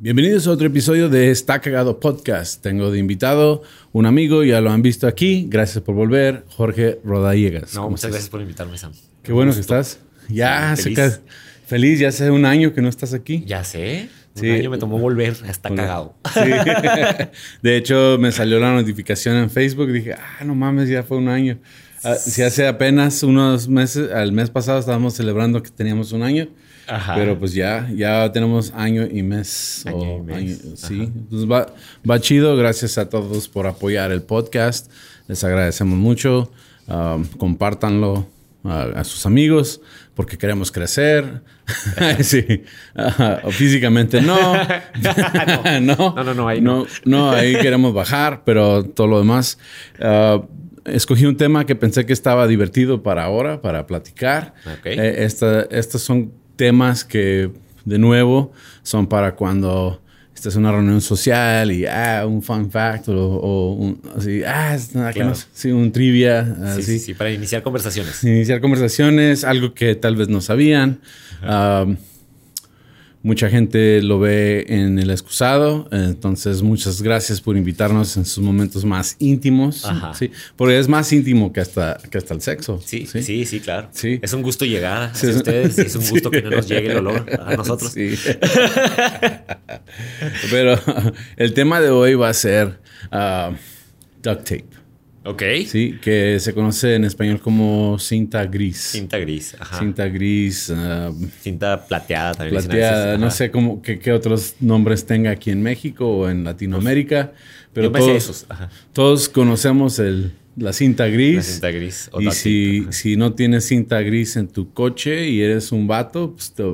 Bienvenidos a otro episodio de Está Cagado Podcast. Tengo de invitado un amigo, ya lo han visto aquí. Gracias por volver, Jorge Rodallegas. No, muchas gracias por invitarme, Sam. Qué bueno que estás. Ya, Sí, feliz. feliz. feliz, ya hace un año que no estás aquí. Ya sé. Un Sí. año me tomó volver. Está Bueno. cagado. Sí. De hecho, me salió la notificación en Facebook. Dije, ah, no mames, ya fue un año. Ah, si hace apenas unos meses, al mes pasado estábamos celebrando que teníamos un año. Ajá. Pero pues ya, ya tenemos año y mes. Año o y mes. sí, Entonces va, va chido. Gracias a todos por apoyar el podcast. Les agradecemos mucho. Um, compártanlo a, a sus amigos porque queremos crecer. sí. O físicamente no. no. No, no, no, ahí no. No, ahí queremos bajar, pero todo lo demás. ah, escogí un tema que pensé que estaba divertido para ahora, para platicar. Ok. Eh, esta- estos son temas que, de nuevo, son para cuando estás en una reunión social y, ah, un fun fact o, o un, así, ah, es nada que Claro. no sé, sí, un trivia, Sí, así. sí, sí, para iniciar conversaciones. Iniciar conversaciones, algo que tal vez no sabían. Um, mucha gente lo ve en el excusado, entonces muchas gracias por invitarnos en sus momentos más íntimos, Ajá. sí, porque es más íntimo que hasta, que hasta el sexo. Sí, sí, sí, claro. Sí. Es un gusto llegar Sí, es- ustedes es un gusto que no nos llegue el olor a nosotros. Pero el tema de hoy va a ser ah, duct tape, Ok. ¿sí? que se conoce en español como cinta gris. Cinta gris. Ajá. Cinta gris, ah, Cinta plateada también. plateada, veces. no sé cómo, qué, qué otros nombres tenga aquí en México o en Latinoamérica, pero Yo pensé todos, esos. Ajá. todos conocemos el, la cinta gris. La cinta gris. o y si, si no tienes cinta gris en tu coche y eres un vato, pues te,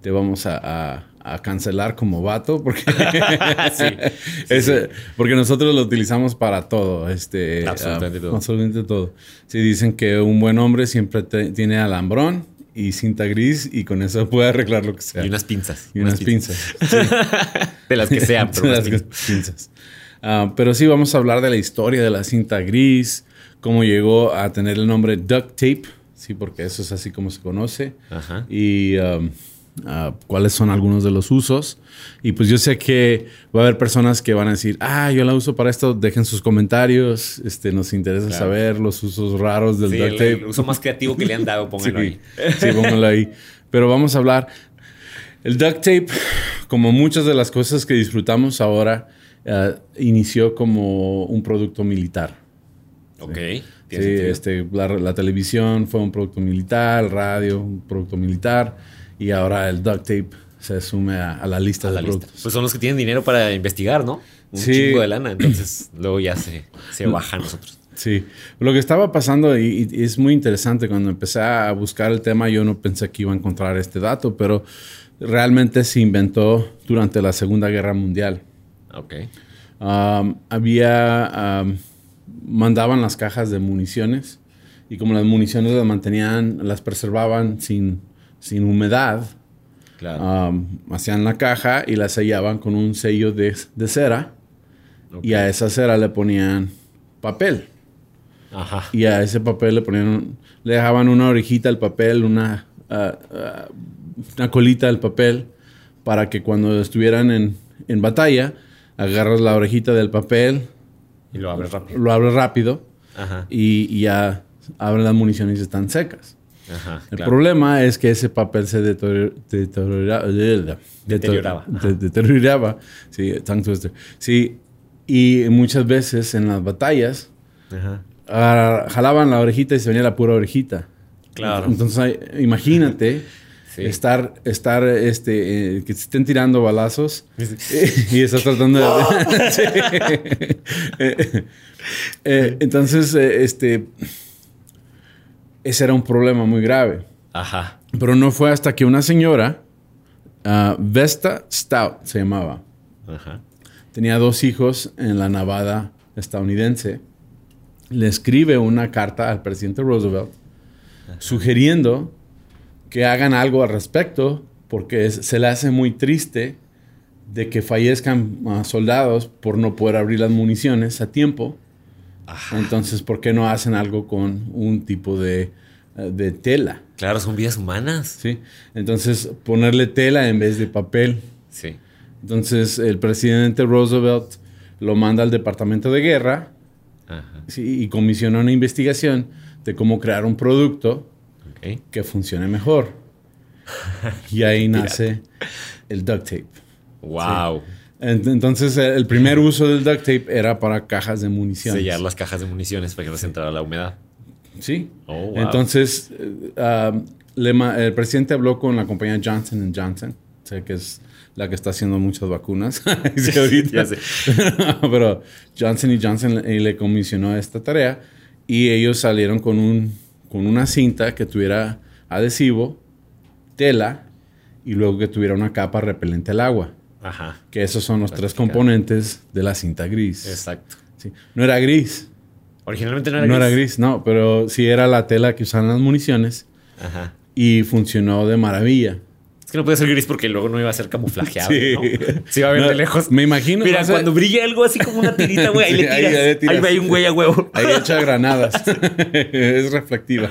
te vamos a, a- a cancelar como vato porque, Sí, Ese- porque nosotros lo utilizamos para todo. Este, Absolutamente ah, todo. Absolutamente todo. Sí, dicen que un buen hombre siempre te- tiene alambrón y cinta gris y con eso puede arreglar lo que sea. Y unas pinzas. Y unas pinzas. De las que sean, pero De las pinzas. pinzas. Ah, pero sí, vamos a hablar de la historia de la cinta gris, cómo llegó a tener el nombre duct tape, sí, porque eso es así como se conoce, Ajá. y um, ah, cuáles son algunos de los usos. Y pues yo sé que va a haber personas que van a decir, ah, yo la uso para esto, dejen sus comentarios, este, nos interesa Claro. saber los usos raros del Sí, duct el, tape. el uso más creativo que le han dado, pónganlo sí, ahí. sí, pónganlo ahí. Pero vamos a hablar. El duct tape, como muchas de las cosas que disfrutamos ahora, eh, inició como un producto militar. Ok. Sí, sentido. este, la, la televisión fue un producto militar, el radio, un producto militar, y ahora el duct tape se sume a, a la lista a de la lista. productos. Pues son los que tienen dinero para investigar, ¿no? Un Sí. chingo de lana, entonces luego ya se, se baja a nosotros. Sí, lo que estaba pasando y, y es muy interesante cuando empecé a buscar el tema, yo no pensé que iba a encontrar este dato, pero realmente se inventó durante la Segunda Guerra Mundial. Ok. Um, había, um, mandaban las cajas de municiones y como las municiones las mantenían, las preservaban sin, sin humedad, Claro. um, hacían la caja y la sellaban con un sello de, de cera y a esa cera le ponían papel. Ajá. Y a ese papel le ponían, le dejaban una orejita al papel, una, ah, una colita al papel, para que cuando estuvieran en, en batalla, agarras la orejita del papel, Y lo abres rápido. lo abres rápido Ajá. y, y ya abres las municiones y están secas. Ajá. El claro. problema es que ese papel se deterior- deteriora- deteriora- Deterioraba. de- deterioraba. Sí, tongue twister. Sí, y muchas veces en las batallas Ajá. ah, jalaban la orejita y se venía la pura orejita. Claro. Entonces, imagínate Sí. estar, estar, este, eh, que te estén tirando balazos y estás tratando de... Sí. Eh, eh, entonces, este, ese era un problema muy grave. Ajá. Pero no fue hasta que una señora, ah, Vesta Stout se llamaba, Ajá. tenía dos hijos en la Nevada estadounidense le escribe una carta al presidente Roosevelt sugiriendo que hagan algo al respecto porque es- se le hace muy triste de que fallezcan ah, soldados por no poder abrir las municiones a tiempo. Ajá. Entonces, ¿por qué no hacen algo con un tipo de, eh, de tela? Claro, son vidas humanas. ¿sí? Entonces, ponerle tela en vez de papel. Sí. Entonces, el presidente Roosevelt lo manda al Departamento de Guerra Ajá. ¿sí? y comisiona una investigación de cómo crear un producto que funcione mejor. Y ahí nace el duct tape. Wow. Entonces, eh, el primer uso del duct tape era para cajas de municiones. Sellar las cajas de municiones para que no se entrara la humedad. Sí. Oh, wow. Entonces, eh, el presidente habló con la compañía Johnson Johnson, sé que es la que está haciendo muchas vacunas. Ahorita. Pero Johnson Johnson le, le comisionó esta tarea y ellos salieron con, un, con una cinta que tuviera adhesivo, tela y luego que tuviera una capa repelente al agua. Ajá. Que esos son los tres componentes de la cinta gris. Exacto. Sí. No era gris, Originalmente no era no gris. era gris, no, pero sí era la tela que usaban las municiones Ajá. y funcionó de maravilla. Es que no puede ser gris porque luego no iba a ser camuflajeado. Sí. ¿no? Se iba a ver No, de lejos. Me imagino. Mira, no cuando brilla algo así como una tirita, güey, ahí, Sí, le ahí- tiras. ahí le Ahí, tiras. va ahí un güey a huevo. Ahí echa granadas. es reflectiva.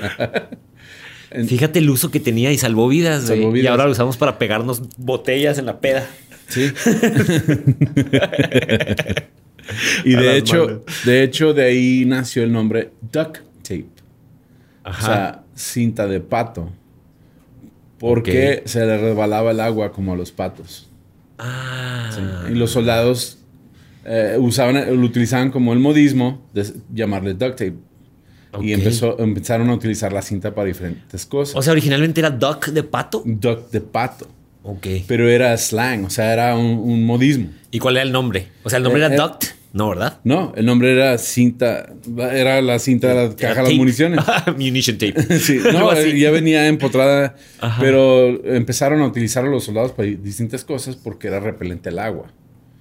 Fíjate el uso que tenía y salvó vidas, güey. Y ahora lo usamos para pegarnos botellas en la peda. Sí. y de hecho, manos. de hecho, de ahí nació el nombre duct tape. Ajá. O sea, cinta de pato. Porque se le resbalaba el agua como a los patos. ah. Y los soldados eh, usaban, lo utilizaban como el modismo de llamarle duct tape. Y empezó, empezaron a utilizar la cinta para diferentes cosas. O sea, originalmente era duck de pato. duct de pato. Ok. Pero era slang, o sea, era un, un modismo. ¿Y cuál era el nombre? O sea, el nombre Eh, era eh. duct. No, ¿verdad? No, el nombre era cinta, era la cinta de la caja de las municiones. Munition tape. Sí, no, eh, ya venía empotrada, Ajá. pero empezaron a utilizarlo los soldados para distintas cosas porque era repelente al agua.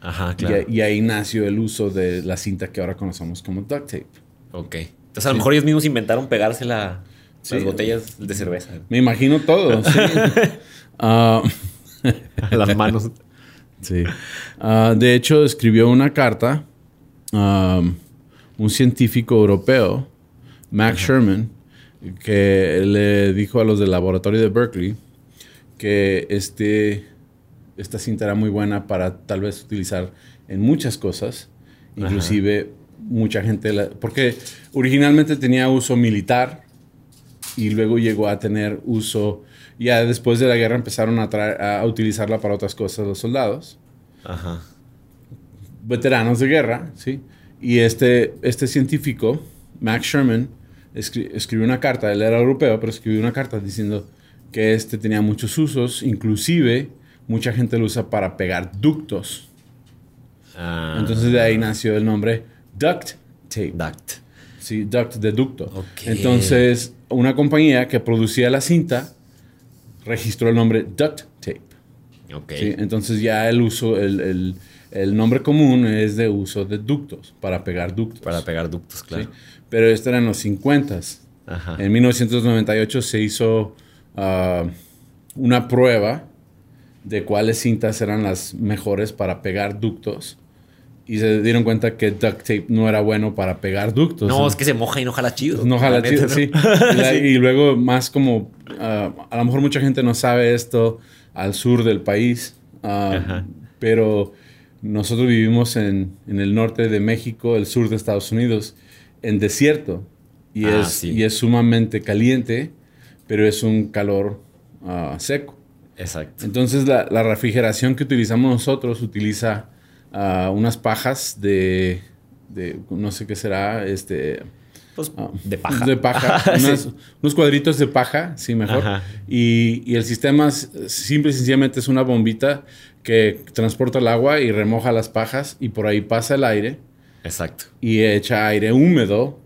Ajá, claro. a- Y, ahí nació el uso de la cinta que ahora conocemos como duct tape. Ok. Entonces, a lo mejor ellos mismos inventaron pegársela Sí. las botellas de cerveza Me imagino todo. sí. Ah, a las manos. sí. Ah, de hecho, escribió una carta um, un científico europeo, Max Sherman, que le dijo a los del laboratorio de Berkeley que este, esta cinta era muy buena para tal vez utilizar en muchas cosas, inclusive mucha gente, la- porque originalmente tenía uso militar y luego llegó a tener uso, ya después de la guerra empezaron a, utilizarla para otras cosas los soldados Ajá. veteranos de guerra, ¿sí? Y este, este científico, Max Sherman, escri- escribió una carta, él era europeo, pero escribió una carta diciendo que este tenía muchos usos, inclusive mucha gente lo usa para pegar ductos. Ah, Entonces de ahí nació el nombre duct tape. duct. Sí, duct de ducto. Ok. Entonces, una compañía que producía la cinta registró el nombre duct tape. Ok. ¿sí? Entonces ya el uso, el, el- el nombre común es de uso de ductos, para pegar ductos. Para pegar ductos, ¿sí? claro. Pero esto era en los 50 Ajá. En 1998 se hizo ah, una prueba de cuáles cintas eran las mejores para pegar ductos. Y se dieron cuenta que duct tape no era bueno para pegar ductos. No, es que se moja y no jala chido. No jala La chido, sí. Y, la- y luego más como, ah, a lo mejor mucha gente no sabe esto al sur del país, ah, pero nosotros vivimos en, en el norte de México, el sur de Estados Unidos, en desierto. Y, Ah, es, sí. y es sumamente caliente, pero es un calor seco. Exacto. Entonces la, la refrigeración que utilizamos nosotros utiliza unas pajas de, de, no sé qué será, este... Pues Ah, de paja. De paja. Sí. Unos cuadritos de paja, sí, mejor. Y, y el sistema simple y sencillamente es una bombita que transporta el agua y remoja las pajas y por ahí pasa el aire Exacto. y echa aire húmedo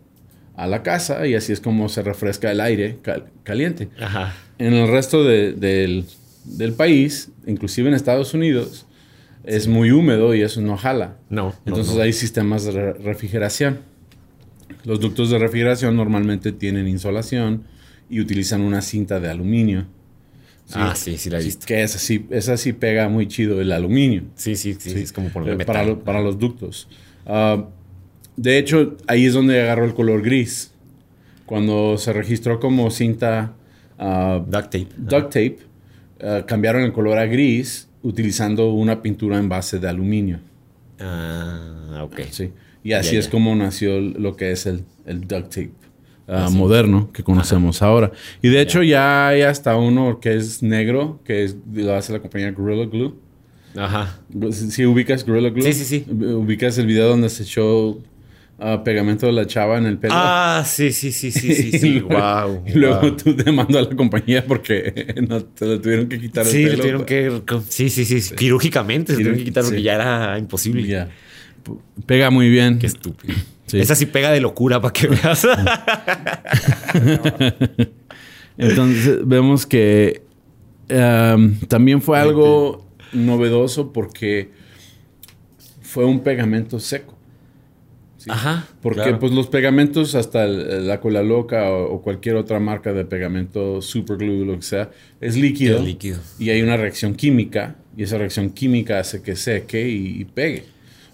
a la casa y así es como se refresca el aire cal- caliente. Ajá. En el resto de- del, del país, inclusive en Estados Unidos, es muy húmedo y eso no jala. No. Entonces no. hay sistemas de re- refrigeración. Los ductos de refrigeración normalmente tienen insolación y utilizan una cinta de aluminio. Ah, sí, sí la he visto. Que esa sí, esa sí pega muy chido el aluminio. Sí, sí, sí, es como por Eh, metal. para, lo- para los ductos. Ah, de hecho, ahí es donde agarró el color gris. Cuando se registró como cinta ah, Duct tape. duct tape, ah, cambiaron el color a gris utilizando una pintura en base de aluminio. Ah, ok. Sí. Y así Ya, es ya. como nació lo que es el, el duct tape ah, moderno que conocemos ahora. Y de hecho ya hay hasta uno que es negro, que es, lo hace la compañía Gorilla Glue. Ajá. Si si ubicas Gorilla Glue. Sí, sí, sí. Ubicas el video donde se echó pegamento de la chava en el pelo. Ah, sí, sí, sí, sí, sí, sí. y luego, wow. y luego tú demandó a la compañía porque no te lo tuvieron que quitar el Sí, pelo. le tuvieron que. Sí, sí, sí. Quirúrgicamente se tuvieron que quitar porque Sí. ya era imposible. Ya. Pega muy bien. Qué estúpido. Sí. Esa sí pega de locura para que veas. Entonces vemos que um, también fue algo novedoso porque fue un pegamento seco. Sí. Ajá. Porque claro. pues los pegamentos, hasta el- la cola loca o, o cualquier otra marca de pegamento, superglue, lo que sea, es líquido. Es líquido. Y hay una reacción química y esa reacción química hace que seque y, y pegue.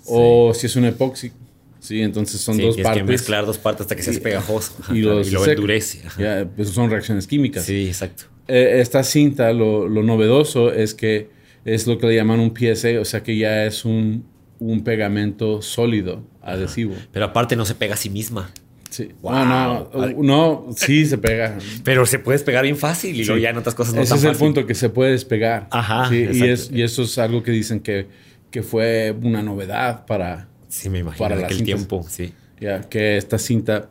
O si es un epoxi. Sí, entonces son Sí, dos partes. que mezclar dos partes hasta que se hace pegajoso. Y, los seca. endurece. Ajá. Ya, pues son reacciones químicas. Sí, exacto. Eh, esta cinta, lo, lo novedoso es que es lo que le llaman un PSA, o sea que ya es un, un pegamento sólido, adhesivo. Pero aparte no se pega a sí misma. Sí. Wow. No, no, no, sí se pega. Pero se puede despegar bien fácil y luego Sí. ya en otras cosas no Ese tan es el fácil. punto, que se puede despegar. Ajá, Sí, y, es- y eso es algo que dicen que, que fue una novedad para, Sí, me imagino. Para aquel tiempo, sí. ya, que esta cinta...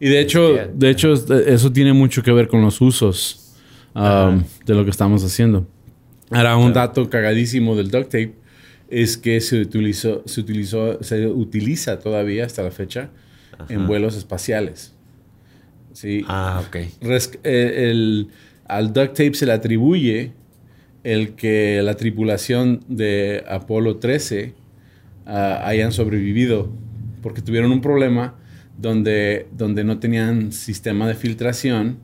Y de hecho, Hostia. de hecho, eso tiene mucho que ver con los usos um, de lo que estamos haciendo. Ahora, un dato cagadísimo del duct tape es que se utilizó, se utilizó, se utiliza todavía hasta la fecha en vuelos espaciales. Sí. Ah, ok. Res- eh, el- al duct tape se le atribuye el que la tripulación de Apolo 13 ah, hayan sobrevivido porque tuvieron un problema donde, donde no tenían sistema de filtración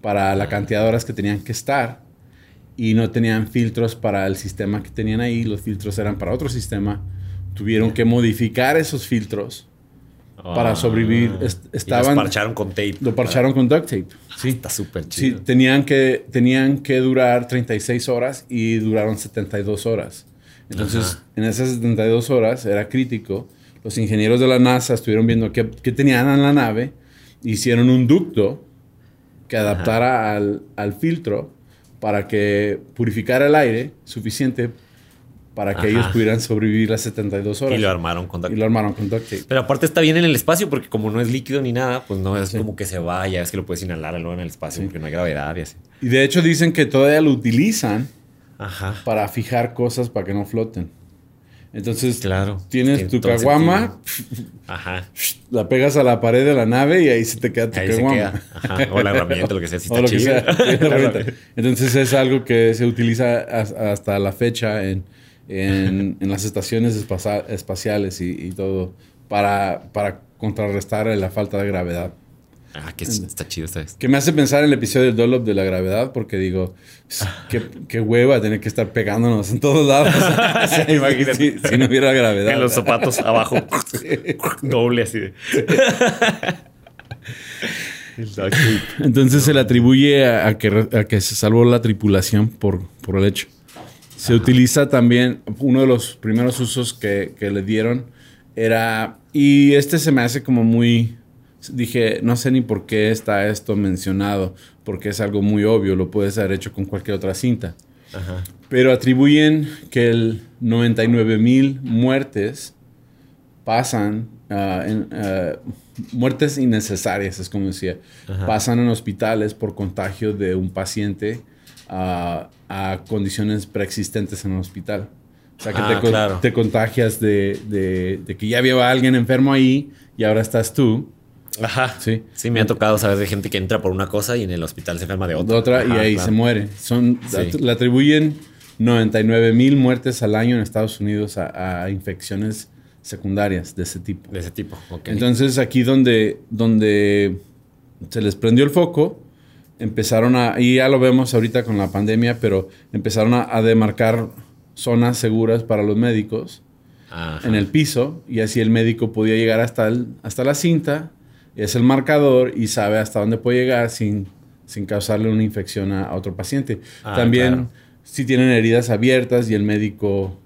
para la cantidad de horas que tenían que estar y no tenían filtros para el sistema que tenían ahí, los filtros eran para otro sistema, tuvieron que modificar esos filtros Para sobrevivir, est- Y estaban- los parcharon con tape. lo parcharon con duct tape. Sí. Está súper Sí, chido. tenían que, tenían que durar 36 horas y duraron 72 horas. Entonces, Ajá. en esas 72 horas era crítico. Los ingenieros de la NASA estuvieron viendo qué, qué tenían en la nave, hicieron un ducto que adaptara al, al filtro para que purificara el aire suficiente para que Ajá. ellos pudieran sobrevivir las 72 horas. Y lo armaron con duct Y lo armaron con duct tape. Pero aparte está bien en el espacio porque como no es líquido ni nada, pues no es como que se vaya, es que lo puedes inhalar luego en el espacio porque no hay gravedad y así. Y de hecho dicen que todavía lo utilizan Ajá. para fijar cosas para que no floten. Entonces, Claro. tienes Tiene tu caguama, Ajá. la pegas a la pared de la nave y ahí se te queda tu caguama. O la herramienta, lo que sea. Si O está lo que sea. herramienta. Entonces es algo que se utiliza as- hasta la fecha en, en- en las estaciones espaciales y, y todo para, para contrarrestar la falta de gravedad. Ah, que es- está chido esta vez. Que me hace pensar en el episodio del Dollop de la gravedad, porque digo, qué, qué hueva tener que estar pegándonos en todos lados. Imagínate. si, si no hubiera gravedad. En los zapatos abajo. Doble así de. Entonces se le atribuye a, a que, re- a que se salvó la tripulación por, por el hecho. Se utiliza también, uno de los primeros usos que, que le dieron era, y este se me hace como muy, dije, no sé ni por qué está esto mencionado, porque es algo muy obvio, lo puedes haber hecho con cualquier otra cinta. Ajá. Pero atribuyen que el 99 mil muertes pasan, ah, en, ah, muertes innecesarias, es como decía, Ajá. pasan en hospitales por contagio de un paciente ah, a condiciones preexistentes en el hospital. O sea, que Ah, te, con- claro. te contagias de, de- de que ya había alguien enfermo ahí y ahora estás tú. Ajá. Sí. Sí, me ha tocado saber de gente que entra por una cosa y en el hospital se enferma de otra. otra y ahí claro. se muere. Son, Sí. Le atribuyen 99 mil muertes al año en Estados Unidos a, a infecciones secundarias de ese tipo. De ese tipo, ok. Entonces aquí donde, donde se les prendió el foco, empezaron a, y ya lo vemos ahorita con la pandemia, pero empezaron a, a demarcar zonas seguras para los médicos Ajá. en el piso y así el médico podía llegar hasta, el- hasta la cinta, es el marcador y sabe hasta dónde puede llegar sin, sin causarle una infección a, a otro paciente. Ah, También claro. si tienen heridas abiertas y el médico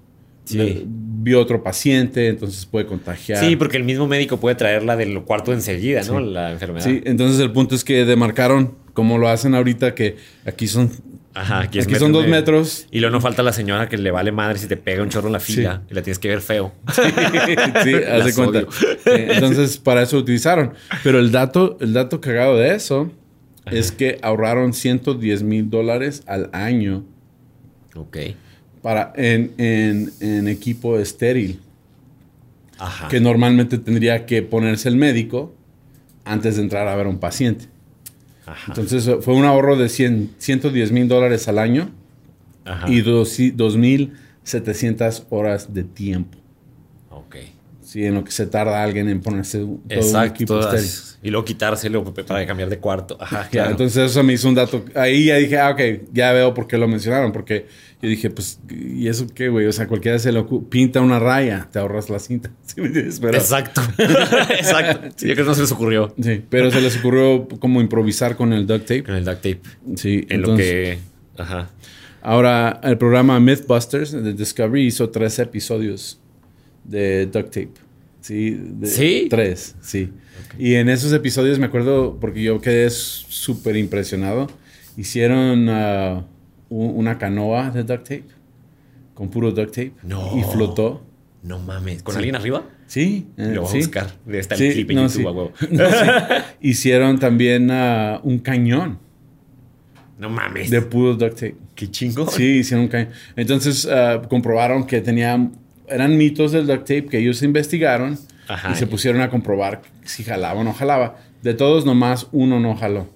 Sí. le- vio otro paciente, entonces puede contagiar. Sí, porque el mismo médico puede traerla del cuarto enseguida, ¿no? La enfermedad. Sí, entonces el punto es que demarcaron, como lo hacen ahorita, que aquí son, Ajá, aquí, es aquí son dos metros. Y luego no falta la señora que le vale madre si te pega un chorro en la fila y la tienes que ver feo. sí, haz de Las cuenta. Sí, entonces, para eso utilizaron. Pero el dato, el dato cagado de eso es que ahorraron 110 mil dólares al año Ok. para, en, en- en equipo estéril, Ajá. que normalmente tendría que ponerse el médico antes de entrar a ver a un paciente. Ajá. Entonces, fue un ahorro de 100, 110 mil dólares al año Ajá. y dos- 2.700 horas de tiempo. Ok. Sí, en lo que se tarda alguien en ponerse todo un Exacto. equipo todas- estéril. Y luego quitárselo para cambiar de cuarto. Ajá, claro. entonces eso me hizo un dato. Ahí ya dije, ah, ok, ya veo por qué lo mencionaron. Porque yo dije, pues, ¿y eso qué, güey? O sea, cualquiera se lo pinta una raya, te ahorras la cinta. ¿Sí me? Pero, Exacto. Exacto. Sí, yo creo que no se les ocurrió sí, pero se les ocurrió como improvisar con el duct tape. con el duct tape. Sí, En lo que. Ajá. Ahora, el programa Mythbusters de Discovery hizo tres episodios de duct tape. Sí, de- ¿Sí? Tres, sí. Y en esos episodios me acuerdo, porque yo quedé súper impresionado, hicieron ah, una canoa de duct tape, con puro duct tape, No. y flotó. No mames. ¿Con Sí. alguien arriba? Sí, eh, Lo voy a sí. buscar. Debe estar Sí, el clip en no, YouTube, a huevo. No. Hicieron también ah, un cañón No mames. de puro duct tape. Qué chingón. Sí, hicieron un cañón. Entonces ah, comprobaron que tenían, eran mitos del duct tape que ellos investigaron Ajá. y se pusieron a comprobar si jalaba o no jalaba. De todos, nomás uno no jaló.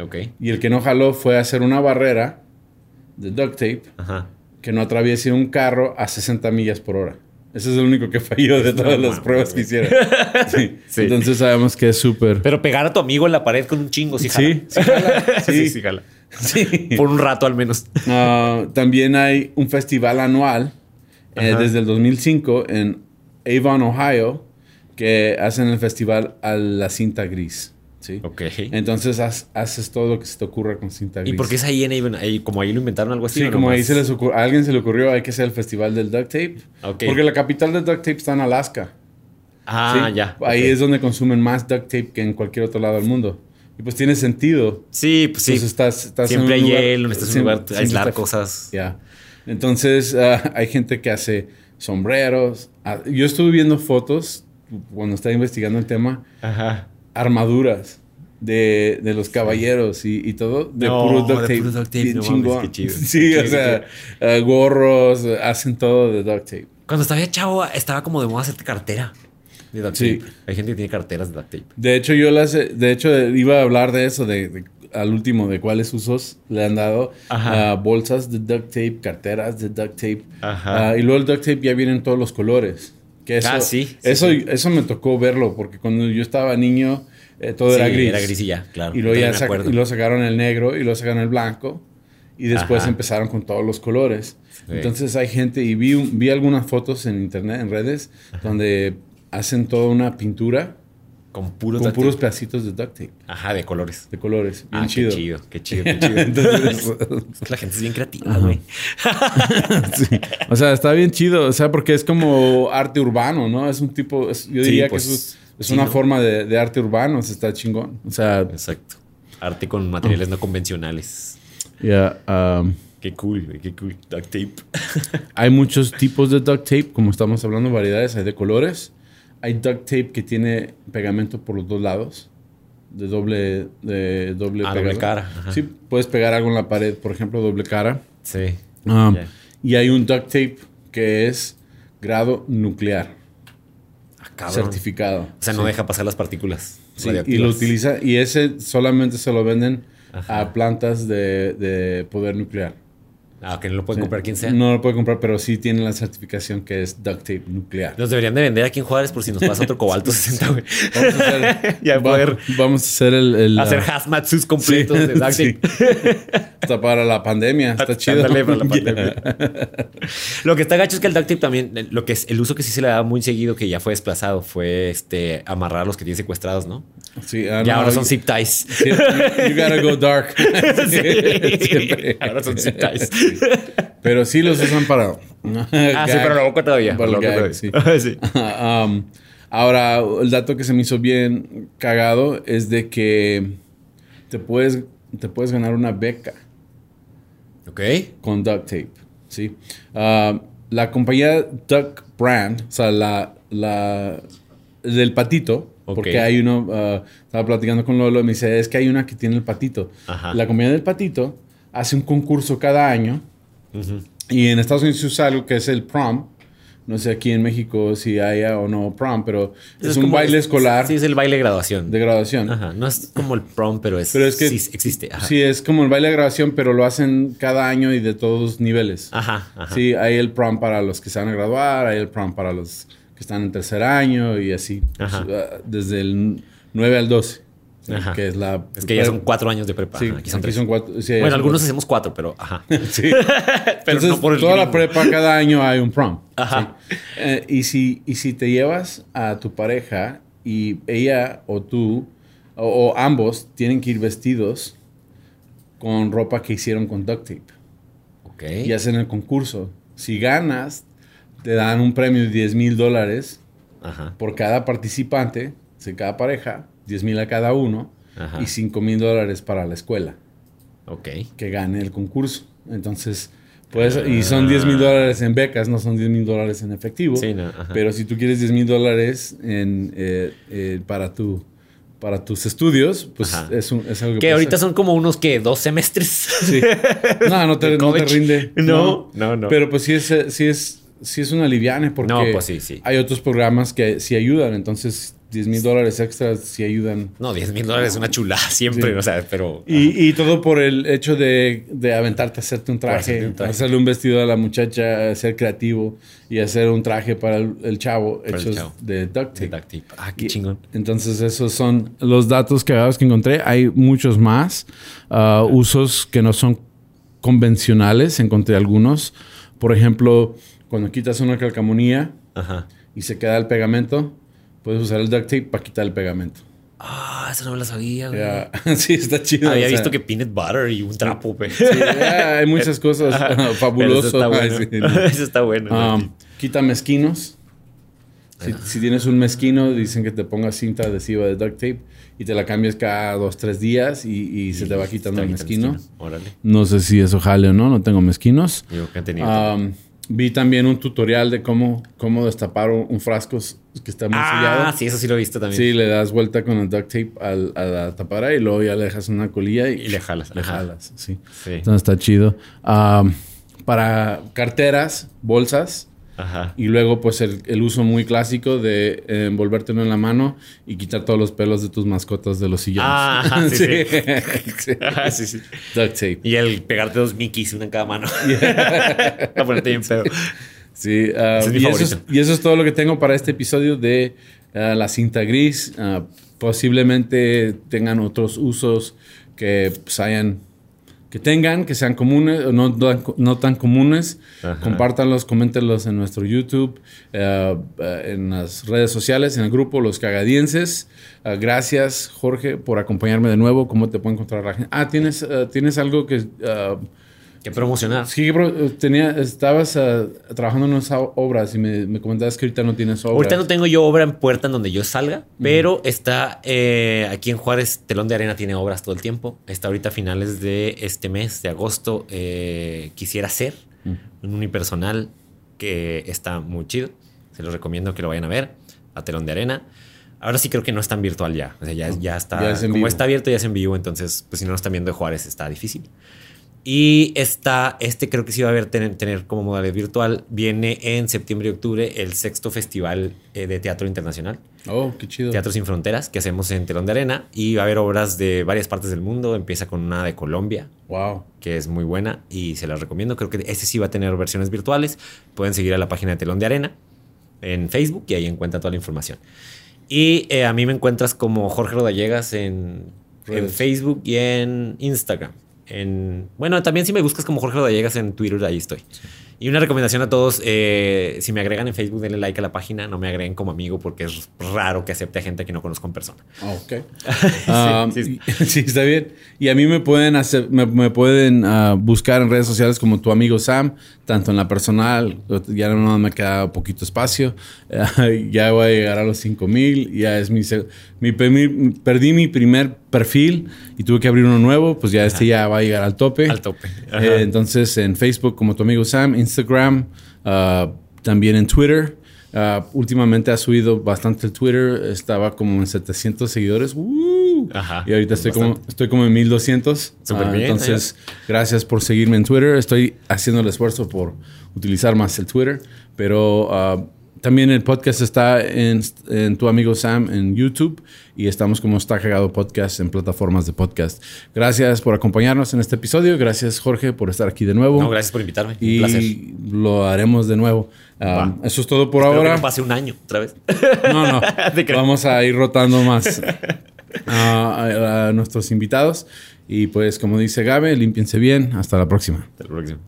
Ok. Y el que no jaló fue hacer una barrera de duct tape Ajá. que no atraviese un carro a 60 millas por hora. Ese es el único que falló de todas las pruebas que hicieron. Sí. Sí. Entonces sabemos que es súper. Pero pegar a tu amigo en la pared con un chingo, sí jala. Sí, sí jala. sí, Sí. sí jala. Sí. Por un rato al menos. También hay un festival anual eh, desde el 2005 en Avon, Ohio, que hacen el festival a la cinta gris. ¿Sí? Ok. Entonces haz- haces todo lo que se te ocurra con cinta ¿Y gris. por qué es ahí en Avon? Ahí, como ahí lo inventaron algo así. Sí, ¿o como nomás? ahí se les ocurrió, a alguien se le ocurrió, hay que hacer el festival del duct tape. Ok. Porque la capital del duct tape está en Alaska. Ah, ¿sí? ya. Ahí es donde consumen más duct tape que en cualquier otro lado del mundo. Y pues tiene sentido. Sí, pues sí. Entonces estás, estás Siempre en un hay lugar- hielo, necesitas un siempre- lugar, aislar está- cosas. Ya. Entonces, ah, hay gente que hace sombreros. Ah, yo estuve viendo fotos cuando estaba investigando el tema, Ajá. Armaduras de, de los caballeros y, y todo, de No, puro duct de tape. puro duct tape, bien no mames, chingón. chido. Sí, o sea, ah, gorros, hacen todo de duct tape. Cuando estaba chavo, estaba como de moda hacerte cartera de duct Sí. tape. Hay gente que tiene carteras de duct tape. De hecho, yo las, he- de hecho, iba a hablar de eso, de, de- al último, de cuáles usos le han dado. Bolsas de duct tape, carteras de duct tape. Ajá. Ah, y luego el duct tape ya viene en todos los colores. Que eso, Ah, sí, eso, sí. eso me tocó verlo, porque cuando yo estaba niño, eh, todo era gris. Era gris y ya, claro. Y luego, ya sac- y luego sacaron el negro, y luego sacaron el blanco. Y después Ajá. empezaron con todos los colores. Entonces hay gente, y vi, vi algunas fotos en internet, en redes, donde hacen toda una pintura Con puros con puros pedacitos de duct tape, Ajá, de colores. de colores. Bien ah, chido. qué chido, qué chido, qué chido. Entonces, Es la gente es bien creativa, güey. sí. O sea, está bien chido. O sea, porque es como arte urbano, ¿no? Es un tipo, es- yo Sí, diría pues, que es, es sí, una forma de, de arte urbano. o sea, está chingón. O sea, Exacto. Arte con materiales no convencionales. ya, um, Qué cool, güey, qué cool. Duct tape. hay muchos tipos de duct tape, como estamos hablando, variedades. Hay de colores. Hay duct tape que tiene pegamento por los dos lados. De doble, de doble Ah, doble cara, ajá. Sí, puedes pegar algo en la pared, por ejemplo, doble cara. Sí. Um, Ya. Y hay un duct tape que es grado nuclear, Ah, certificado. O sea, no deja pasar las partículas. Sí, y lo utiliza, y ese solamente se lo venden Ajá. a plantas de, de poder nuclear. Ah, que no lo puede comprar quien sea. No lo puede comprar, pero sí tiene la certificación que es duct tape nuclear. Nos deberían de vender aquí en Juárez por si nos pasa otro cobalto 60, güey. Vamos a hacer, Ya va- poder vamos a hacer el, el, hacer ah, hazmat suits completos de duct sí. tape. Hasta para la pandemia. Está chido. Ándale, para la pandemia. Lo que está gacho es que el duct tape también, lo que es el uso que sí se le daba muy seguido, que ya fue desplazado, fue este amarrar a los que tienen secuestrados, ¿no? Sí, ah, ya no, ahora son y- zip ties. sí, you, you gotta go dark. Sí. Ahora son zip ties. Pero sí los usan para. Ah, sí, pero la boca todavía. Para boca gag, todavía. sí. Sí. Um, ahora, el dato que se me hizo bien cagado es de que te puedes, te puedes ganar una beca Ok. con duct tape. ¿sí? Ah, la compañía Duck Brand, o sea, la, la del patito, porque hay uno, ah, estaba platicando con Lolo y me dice, es que hay una que tiene el patito. Ajá. La compañía del patito hace un concurso cada año y en Estados Unidos se usa algo que es el prom. No sé aquí en México si haya o no prom, pero es, un baile escolar Sí, es el baile de graduación. de graduación. Ajá. No es como el prom, pero es. Pero es que sí existe. Ajá. Sí, es como el baile de graduación, pero lo hacen cada año y de todos niveles. Ajá. ajá. Sí, hay el prom para los que se van a graduar, hay el prom para los que están en tercer año y así. Ajá. Pues, ah, Desde el 9 al 12. Que es la. Es que ya son cuatro años de prepa. Sí, Ajá, aquí son tres. cuatro. sí, ya bueno, algunos cuatro. hacemos cuatro, pero ajá. Sí. pero Entonces, no por el toda la prepa, cada año hay un prom. Ajá. Eh, y, si, y si te llevas a tu pareja y ella o tú o, o ambos tienen que ir vestidos con ropa que hicieron con duct tape Ok. y hacen el concurso. Si ganas, te dan un premio de 10 mil dólares por cada participante, cada pareja, 10 mil a cada uno Ajá. y 5 mil dólares para la escuela Ok. que gane el concurso. Entonces, pues, y son 10 mil dólares en becas, no son 10 mil dólares en efectivo. Sí, no. Pero si tú quieres 10 mil dólares en, eh, eh, para, tu, para tus estudios, pues es, un, es algo que... Que puedes ahorita hacer. son como unos que dos semestres. Sí. No, no te, no rinde. No, no, no. Pero pues sí es, eh, sí es, sí es una liviane porque No, pues sí, sí. hay otros programas que sí ayudan. Entonces, 10 mil dólares extras sí ayudan. No, 10 mil dólares es una chulada siempre, Sí. o sea, pero. Y, y todo por el hecho de, de aventarte a hacerte un traje, hacerte un traje. hacerle un vestido a la muchacha, ser creativo y hacer un traje para el, el chavo Para el hechos chavo. de duct tape. duct tape. Ah, qué Y- chingón. Entonces, esos son los datos que, que encontré. Hay muchos más ah, usos que no son convencionales. Encontré algunos. Por ejemplo, cuando quitas una calcamonía Ajá. y se queda el pegamento, puedes usar el duct tape para quitar el pegamento. Ah, eso no me lo sabía, güey. Ya, sí, está chido. Había o sea, visto que peanut butter y un trapo, güey. sí, ya, hay muchas cosas eso fabulosas. está bueno. Ay, sí, no. Eso está bueno. Um, quita mezquinos. Si, si tienes un mezquino, dicen que te pongas cinta adhesiva de duct tape y te la cambias cada dos, tres días y, y se te va quitando el mezquino. Órale. No sé si eso jale o no, no tengo mezquinos. Yo que he tenido. Um, vi también un tutorial de cómo, cómo destapar un, un frasco que está muy ah, sellado. sí, eso sí lo he visto también. Sí, le das vuelta con el duct tape al- a la tapadera y luego ya le dejas una colilla y, Y le jalas. le Ajá. jalas. Sí. Sí. Entonces está chido. Um, para carteras, bolsas Ajá. y luego pues el, el uso muy clásico de eh, envolvértelo en la mano y quitar todos los pelos de tus mascotas de los sillones. Ah, ajá, sí, sí. Sí. Sí, sí. Duct tape. Y el pegarte dos Mickeys, una en cada mano. Para ponerte bien pedo. Sí, Ese es mi y, eso es, favorito. y eso es todo lo que tengo para este episodio de ah, la cinta gris. Ah, posiblemente tengan otros usos que pues, hayan que tengan, que sean comunes o no, tan- no tan comunes. Ajá. Compártanlos, coméntenlos en nuestro YouTube, eh, eh, en las redes sociales, en el grupo Los Cagadienses. Ah, gracias, Jorge, por acompañarme de nuevo. ¿Cómo te puede encontrar la gente? Ah, ¿tienes, ¿tienes algo que... Que promocionar. Sí, eh, tenía, estabas ah, trabajando en unas obras y me, me comentabas que ahorita no tienes obras. Ahorita no tengo yo obra en puerta en donde yo salga, pero está eh, aquí en Juárez, Telón de Arena tiene obras todo el tiempo. Está ahorita a finales de este mes, de agosto, eh, quisiera hacer un unipersonal que está muy chido. Se los recomiendo que lo vayan a ver a Telón de Arena. Ahora sí creo que no es tan virtual ya. O sea, ya, ya está. Ya es como vivo. está abierto, ya es en vivo. Entonces, pues si no lo están viendo de Juárez, está difícil. Y está, este creo que sí va a haber tener, tener como modalidad virtual. Viene en septiembre y octubre el sexto festival eh, de teatro internacional. Oh, qué chido. Teatro sin Fronteras, que hacemos en Telón de Arena. Y va a haber obras de varias partes del mundo. Empieza con una de Colombia, Wow. que es muy buena y se las recomiendo. Creo que este sí va a tener versiones virtuales. Pueden seguir a la página de Telón de Arena en Facebook y ahí encuentran toda la información. Y eh, a mí me encuentras como Jorge Rodallegas en, en. Facebook y en Instagram. En, bueno, también si me buscas como Jorge Rodallegas en Twitter, ahí estoy. Y una recomendación a todos, eh, si me agregan en Facebook, denle like a la página, no me agreguen como amigo porque es raro que acepte a gente que no conozco en persona. Ah, ok. Ah, sí. está bien. Y a mí me pueden hacer, me, me pueden ah, buscar en redes sociales como tu amigo Sam, tanto en la personal, ya no me queda poquito espacio, Ah, ya voy a llegar a los 5000, ya es mi, mi perdí mi primer perfil y tuve que abrir uno nuevo, pues ya este ya va a llegar al tope. Al tope. Eh, entonces en Facebook como tu amigo Sam, Instagram, ah, también en Twitter. Ah, últimamente ha subido bastante el Twitter, estaba como en 700 seguidores. ¡Uh! Ajá, y ahorita es estoy como, estoy como en 1200. Súper Ah, bien, Entonces, gracias por seguirme en Twitter. Estoy haciendo el esfuerzo por utilizar más el Twitter, pero ah, también el podcast está en, en tu amigo Sam en YouTube y estamos como Está Cagado Podcast en plataformas de podcast. Gracias por acompañarnos en este episodio. Gracias, Jorge, por estar aquí de nuevo. No, gracias por invitarme. y Un placer. lo haremos de nuevo. Ah, eso es todo por Espero que ahora. no pase un año otra vez. No, no. Vamos a ir rotando más a- nuestros invitados. Y pues, como dice Gabe, límpiense bien. Hasta la próxima. Hasta la próxima.